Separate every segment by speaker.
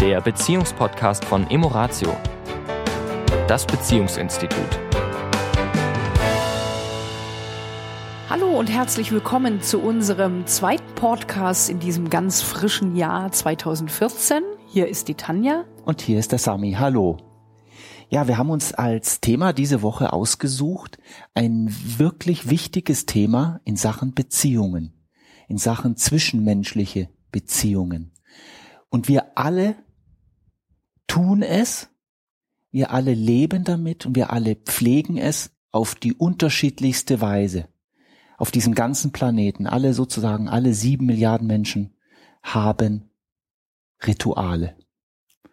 Speaker 1: der Beziehungspodcast von Emoratio, das Beziehungsinstitut.
Speaker 2: Hallo und herzlich willkommen zu unserem zweiten Podcast in diesem ganz frischen Jahr 2014. Hier ist die Tanja.
Speaker 3: Und hier ist der Sami. Hallo. Ja, wir haben uns als Thema diese Woche ausgesucht, ein wirklich wichtiges Thema in Sachen Beziehungen, in Sachen zwischenmenschliche Beziehungen. Und wir alle tun es, wir alle leben damit und wir alle pflegen es auf die unterschiedlichste Weise. Auf diesem ganzen Planeten, alle sozusagen, alle sieben Milliarden Menschen haben Rituale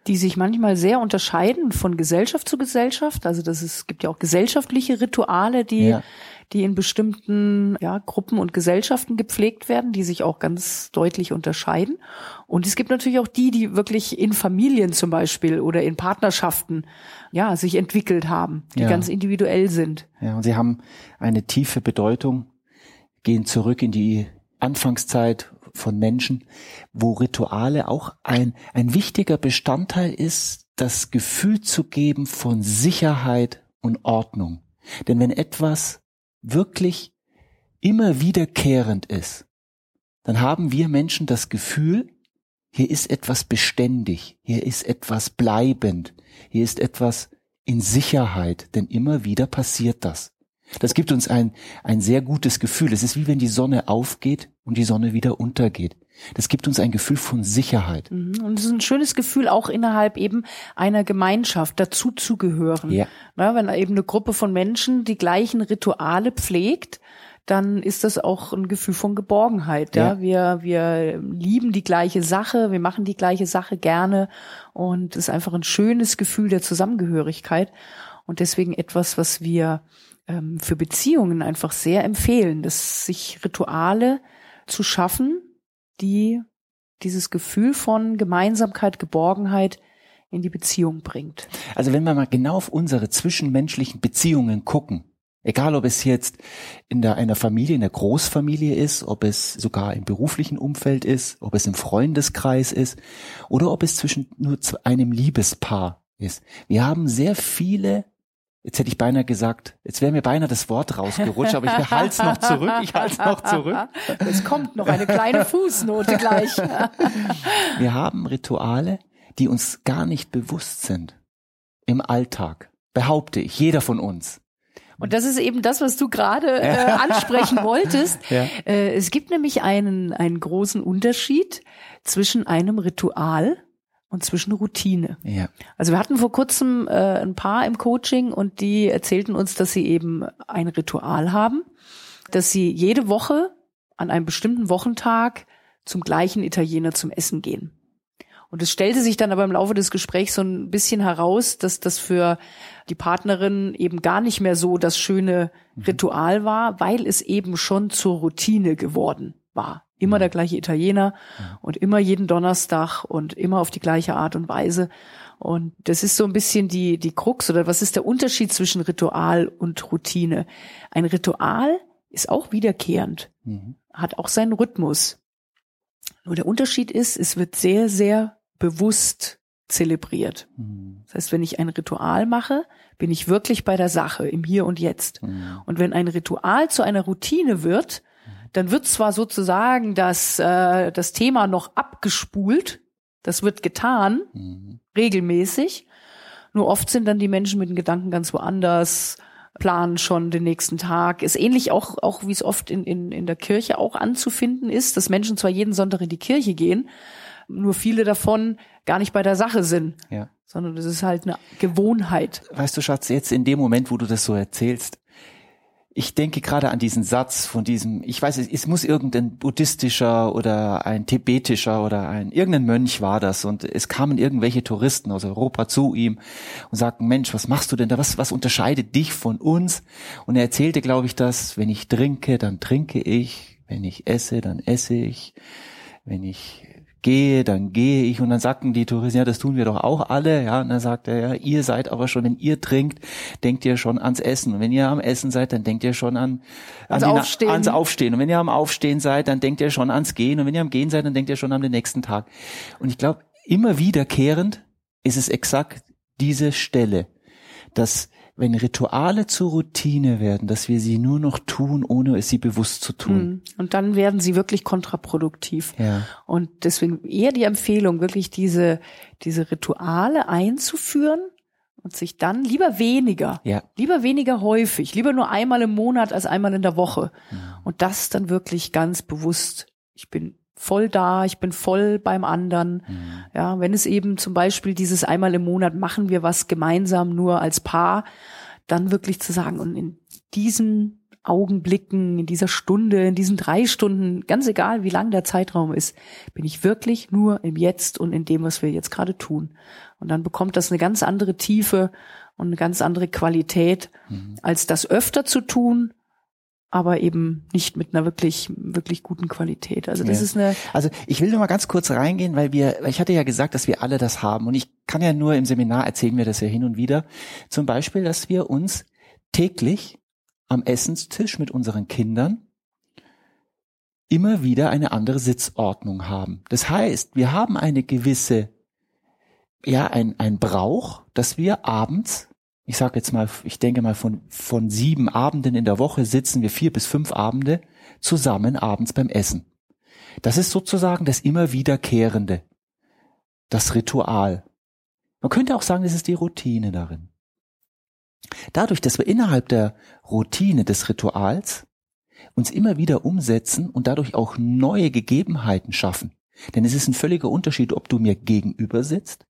Speaker 2: die sich manchmal sehr unterscheiden von Gesellschaft zu Gesellschaft. Also das ist, es gibt ja auch gesellschaftliche Rituale, die, ja. die in bestimmten ja, Gruppen und Gesellschaften gepflegt werden, die sich auch ganz deutlich unterscheiden. Und es gibt natürlich auch die, die wirklich in Familien zum Beispiel oder in Partnerschaften ja sich entwickelt haben, die ja. ganz individuell sind.
Speaker 3: Ja, und sie haben eine tiefe Bedeutung, gehen zurück in die Anfangszeit von Menschen, wo Rituale auch ein, ein wichtiger Bestandteil ist, das Gefühl zu geben von Sicherheit und Ordnung. Denn wenn etwas wirklich immer wiederkehrend ist, dann haben wir Menschen das Gefühl, hier ist etwas beständig, hier ist etwas bleibend, hier ist etwas in Sicherheit, denn immer wieder passiert das. Das gibt uns ein, ein sehr gutes Gefühl. Es ist wie wenn die Sonne aufgeht und die Sonne wieder untergeht. Das gibt uns ein Gefühl von Sicherheit.
Speaker 2: Mhm. Und es ist ein schönes Gefühl, auch innerhalb eben einer Gemeinschaft dazu zu gehören. Ja. Na, wenn eben eine Gruppe von Menschen die gleichen Rituale pflegt, dann ist das auch ein Gefühl von Geborgenheit. Ja? ja, wir wir lieben die gleiche Sache, wir machen die gleiche Sache gerne und es ist einfach ein schönes Gefühl der Zusammengehörigkeit und deswegen etwas, was wir ähm, für Beziehungen einfach sehr empfehlen, dass sich Rituale zu schaffen, die dieses Gefühl von Gemeinsamkeit, Geborgenheit in die Beziehung bringt.
Speaker 3: Also wenn wir mal genau auf unsere zwischenmenschlichen Beziehungen gucken, egal ob es jetzt in der, einer Familie, in der Großfamilie ist, ob es sogar im beruflichen Umfeld ist, ob es im Freundeskreis ist oder ob es zwischen nur einem Liebespaar ist. Wir haben sehr viele Jetzt hätte ich beinahe gesagt, jetzt wäre mir beinahe das Wort rausgerutscht, aber ich halte es noch zurück, ich halte es noch zurück.
Speaker 2: Es kommt noch eine kleine Fußnote gleich.
Speaker 3: Wir haben Rituale, die uns gar nicht bewusst sind im Alltag, behaupte ich, jeder von uns.
Speaker 2: Und das ist eben das, was du gerade äh, ansprechen wolltest. Ja. Äh, es gibt nämlich einen, einen großen Unterschied zwischen einem Ritual und zwischen Routine. Ja. Also wir hatten vor kurzem äh, ein Paar im Coaching und die erzählten uns, dass sie eben ein Ritual haben, dass sie jede Woche an einem bestimmten Wochentag zum gleichen Italiener zum Essen gehen. Und es stellte sich dann aber im Laufe des Gesprächs so ein bisschen heraus, dass das für die Partnerin eben gar nicht mehr so das schöne mhm. Ritual war, weil es eben schon zur Routine geworden war. Immer mhm. der gleiche Italiener und immer jeden Donnerstag und immer auf die gleiche Art und Weise. Und das ist so ein bisschen die, die Krux oder was ist der Unterschied zwischen Ritual und Routine? Ein Ritual ist auch wiederkehrend, mhm. hat auch seinen Rhythmus. Nur der Unterschied ist, es wird sehr, sehr bewusst zelebriert. Mhm. Das heißt, wenn ich ein Ritual mache, bin ich wirklich bei der Sache, im Hier und Jetzt. Mhm. Und wenn ein Ritual zu einer Routine wird, dann wird zwar sozusagen das, äh, das Thema noch abgespult, das wird getan, mhm. regelmäßig, nur oft sind dann die Menschen mit den Gedanken ganz woanders, planen schon den nächsten Tag. Ist ähnlich auch, auch wie es oft in, in, in der Kirche auch anzufinden ist, dass Menschen zwar jeden Sonntag in die Kirche gehen, nur viele davon gar nicht bei der Sache sind. Ja. Sondern das ist halt eine Gewohnheit.
Speaker 3: Weißt du, Schatz, jetzt in dem Moment, wo du das so erzählst, ich denke gerade an diesen Satz von diesem, ich weiß, es muss irgendein buddhistischer oder ein tibetischer oder ein, irgendein Mönch war das und es kamen irgendwelche Touristen aus Europa zu ihm und sagten, Mensch, was machst du denn da? Was, was unterscheidet dich von uns? Und er erzählte, glaube ich, dass, wenn ich trinke, dann trinke ich, wenn ich esse, dann esse ich, wenn ich gehe, dann gehe ich. Und dann sagten die Touristen, ja, das tun wir doch auch alle. Ja, und dann sagt er, ja, ihr seid aber schon, wenn ihr trinkt, denkt ihr schon ans Essen. Und wenn ihr am Essen seid, dann denkt ihr schon an,
Speaker 2: an ans, Aufstehen.
Speaker 3: ans Aufstehen. Und wenn ihr am Aufstehen seid, dann denkt ihr schon ans Gehen. Und wenn ihr am Gehen seid, dann denkt ihr schon an den nächsten Tag. Und ich glaube, immer wiederkehrend ist es exakt diese Stelle, dass wenn Rituale zur Routine werden, dass wir sie nur noch tun, ohne es sie bewusst zu tun. Hm.
Speaker 2: Und dann werden sie wirklich kontraproduktiv.
Speaker 3: Ja.
Speaker 2: Und deswegen eher die Empfehlung, wirklich diese, diese Rituale einzuführen und sich dann lieber weniger,
Speaker 3: ja.
Speaker 2: lieber weniger häufig, lieber nur einmal im Monat als einmal in der Woche.
Speaker 3: Mhm.
Speaker 2: Und das dann wirklich ganz bewusst. Ich bin voll da, ich bin voll beim anderen. Mhm. Ja, wenn es eben zum Beispiel dieses einmal im Monat machen wir was gemeinsam nur als Paar, dann wirklich zu sagen und in diesen Augenblicken, in dieser Stunde, in diesen drei Stunden, ganz egal wie lang der Zeitraum ist, bin ich wirklich nur im Jetzt und in dem, was wir jetzt gerade tun. Und dann bekommt das eine ganz andere Tiefe und eine ganz andere Qualität, mhm. als das öfter zu tun, aber eben nicht mit einer wirklich, wirklich guten Qualität. Also das ja. ist eine.
Speaker 3: Also ich will nur mal ganz kurz reingehen, weil wir, weil ich hatte ja gesagt, dass wir alle das haben. Und ich kann ja nur im Seminar erzählen wir das ja hin und wieder. Zum Beispiel, dass wir uns täglich am Essenstisch mit unseren Kindern immer wieder eine andere Sitzordnung haben. Das heißt, wir haben eine gewisse, ja, ein, ein Brauch, dass wir abends ich sage jetzt mal, ich denke mal von, von sieben Abenden in der Woche sitzen wir vier bis fünf Abende zusammen abends beim Essen. Das ist sozusagen das immer wiederkehrende, das Ritual. Man könnte auch sagen, das ist die Routine darin. Dadurch, dass wir innerhalb der Routine des Rituals uns immer wieder umsetzen und dadurch auch neue Gegebenheiten schaffen. Denn es ist ein völliger Unterschied, ob du mir gegenüber sitzt,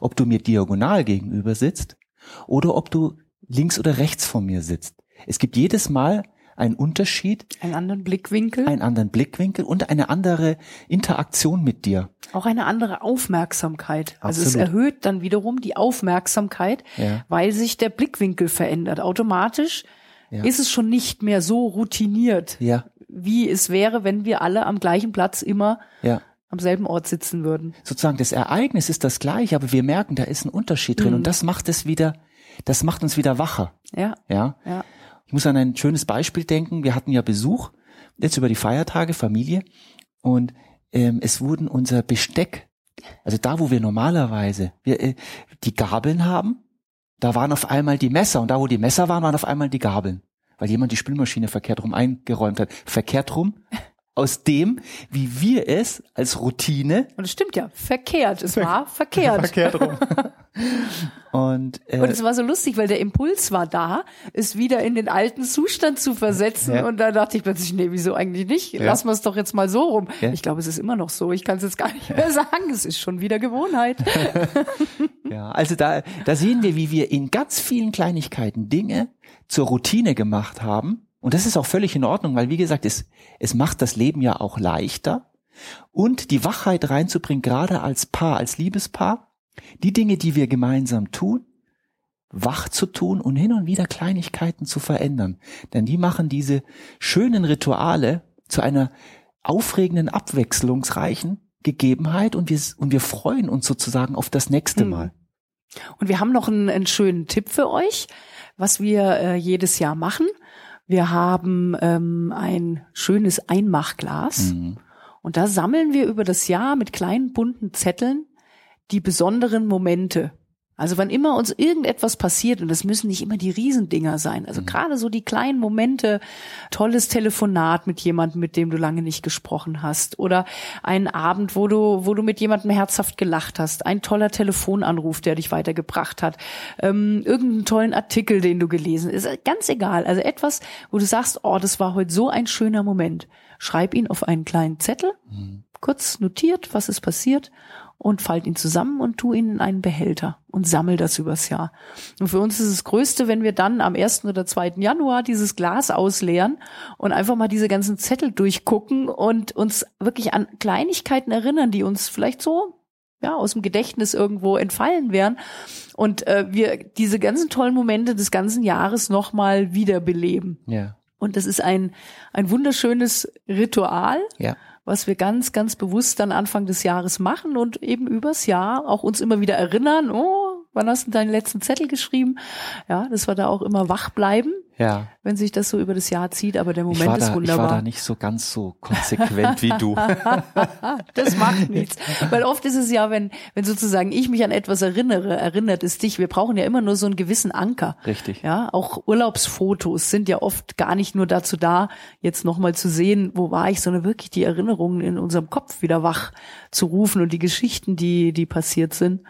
Speaker 3: ob du mir diagonal gegenüber sitzt oder ob du links oder rechts von mir sitzt. Es gibt jedes Mal einen Unterschied.
Speaker 2: Einen anderen Blickwinkel.
Speaker 3: Einen anderen Blickwinkel und eine andere Interaktion mit dir.
Speaker 2: Auch eine andere Aufmerksamkeit. Absolut. Also es erhöht dann wiederum die Aufmerksamkeit, ja. weil sich der Blickwinkel verändert. Automatisch ja. ist es schon nicht mehr so routiniert,
Speaker 3: ja.
Speaker 2: wie es wäre, wenn wir alle am gleichen Platz immer
Speaker 3: ja
Speaker 2: am selben Ort sitzen würden.
Speaker 3: Sozusagen das Ereignis ist das gleiche, aber wir merken, da ist ein Unterschied drin mhm. und das macht es wieder, das macht uns wieder wacher.
Speaker 2: Ja.
Speaker 3: Ja.
Speaker 2: ja.
Speaker 3: Ich muss an ein schönes Beispiel denken. Wir hatten ja Besuch jetzt über die Feiertage, Familie und ähm, es wurden unser Besteck, also da, wo wir normalerweise wir, äh, die Gabeln haben, da waren auf einmal die Messer und da, wo die Messer waren, waren auf einmal die Gabeln weil jemand die Spülmaschine verkehrt rum eingeräumt hat. Verkehrt rum aus dem, wie wir es als Routine.
Speaker 2: Und es stimmt ja, verkehrt. Es war verkehrt.
Speaker 3: Verkehrt rum. Und,
Speaker 2: äh, und es war so lustig, weil der Impuls war da, es wieder in den alten Zustand zu versetzen. Ja. Und da dachte ich plötzlich, nee, wieso eigentlich nicht? Ja. Lassen wir es doch jetzt mal so rum. Ja. Ich glaube, es ist immer noch so. Ich kann es jetzt gar nicht mehr sagen. Es ist schon wieder Gewohnheit.
Speaker 3: ja, also da, da sehen wir, wie wir in ganz vielen Kleinigkeiten Dinge zur Routine gemacht haben und das ist auch völlig in Ordnung, weil wie gesagt, es, es macht das Leben ja auch leichter und die Wachheit reinzubringen, gerade als Paar, als Liebespaar, die Dinge, die wir gemeinsam tun, wach zu tun und hin und wieder Kleinigkeiten zu verändern. Denn die machen diese schönen Rituale zu einer aufregenden, abwechslungsreichen Gegebenheit und wir, und wir freuen uns sozusagen auf das nächste hm. Mal.
Speaker 2: Und wir haben noch einen, einen schönen Tipp für euch, was wir äh, jedes Jahr machen. Wir haben ähm, ein schönes Einmachglas mhm. und da sammeln wir über das Jahr mit kleinen bunten Zetteln die besonderen Momente also wann immer uns irgendetwas passiert, und das müssen nicht immer die Riesendinger sein, also mhm. gerade so die kleinen Momente, tolles Telefonat mit jemandem, mit dem du lange nicht gesprochen hast, oder ein Abend, wo du, wo du mit jemandem herzhaft gelacht hast, ein toller Telefonanruf, der dich weitergebracht hat, ähm, irgendeinen tollen Artikel, den du gelesen hast, ist ganz egal. Also etwas, wo du sagst, oh, das war heute so ein schöner Moment. Schreib ihn auf einen kleinen Zettel, mhm. kurz notiert, was ist passiert und falt ihn zusammen und tu ihn in einen Behälter und sammel das übers Jahr. Und für uns ist das Größte, wenn wir dann am 1. oder 2. Januar dieses Glas ausleeren und einfach mal diese ganzen Zettel durchgucken und uns wirklich an Kleinigkeiten erinnern, die uns vielleicht so ja, aus dem Gedächtnis irgendwo entfallen wären und äh, wir diese ganzen tollen Momente des ganzen Jahres nochmal wiederbeleben.
Speaker 3: Ja.
Speaker 2: Und das ist ein, ein wunderschönes Ritual.
Speaker 3: Ja
Speaker 2: was wir ganz, ganz bewusst dann Anfang des Jahres machen und eben übers Jahr auch uns immer wieder erinnern, oh, wann hast du deinen letzten Zettel geschrieben? Ja, dass wir da auch immer wach bleiben.
Speaker 3: Ja.
Speaker 2: wenn sich das so über das Jahr zieht, aber der Moment
Speaker 3: ist
Speaker 2: da, wunderbar.
Speaker 3: Ich war da nicht so ganz so konsequent wie du.
Speaker 2: das macht nichts. Weil oft ist es ja, wenn, wenn sozusagen ich mich an etwas erinnere, erinnert es dich. Wir brauchen ja immer nur so einen gewissen Anker.
Speaker 3: Richtig.
Speaker 2: Ja, auch Urlaubsfotos sind ja oft gar nicht nur dazu da, jetzt nochmal zu sehen, wo war ich, sondern wirklich die Erinnerungen in unserem Kopf wieder wach zu rufen und die Geschichten, die, die passiert sind.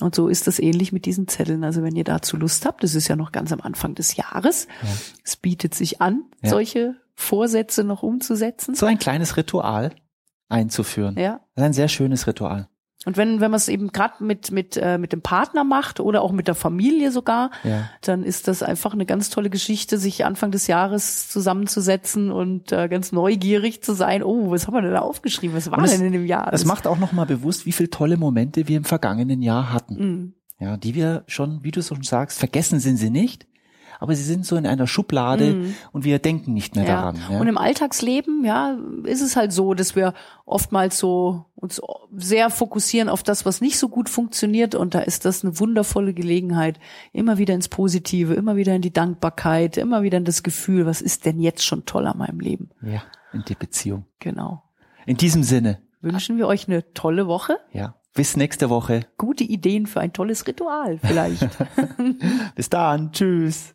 Speaker 2: Und so ist das ähnlich mit diesen Zetteln. Also wenn ihr dazu Lust habt, das ist ja noch ganz am Anfang des Jahres. Ja. Es bietet sich an, ja. solche Vorsätze noch umzusetzen.
Speaker 3: So ein kleines Ritual einzuführen. Ja. Das ist ein sehr schönes Ritual.
Speaker 2: Und wenn, wenn man es eben gerade mit, mit, äh, mit dem Partner macht oder auch mit der Familie sogar, ja. dann ist das einfach eine ganz tolle Geschichte, sich Anfang des Jahres zusammenzusetzen und äh, ganz neugierig zu sein. Oh, was haben wir denn da aufgeschrieben? Was war es, denn in dem Jahr?
Speaker 3: Es macht auch nochmal bewusst, wie viele tolle Momente wir im vergangenen Jahr hatten. Mhm. Ja, die wir schon, wie du schon sagst, vergessen sind sie nicht aber sie sind so in einer Schublade mhm. und wir denken nicht mehr ja. daran.
Speaker 2: Ja. Und im Alltagsleben, ja, ist es halt so, dass wir oftmals so uns sehr fokussieren auf das, was nicht so gut funktioniert und da ist das eine wundervolle Gelegenheit, immer wieder ins Positive, immer wieder in die Dankbarkeit, immer wieder in das Gefühl, was ist denn jetzt schon toll an meinem Leben?
Speaker 3: Ja, in die Beziehung.
Speaker 2: Genau.
Speaker 3: In diesem Sinne
Speaker 2: wünschen wir euch eine tolle Woche.
Speaker 3: Ja. Bis nächste Woche.
Speaker 2: Gute Ideen für ein tolles Ritual vielleicht.
Speaker 3: Bis dann. Tschüss.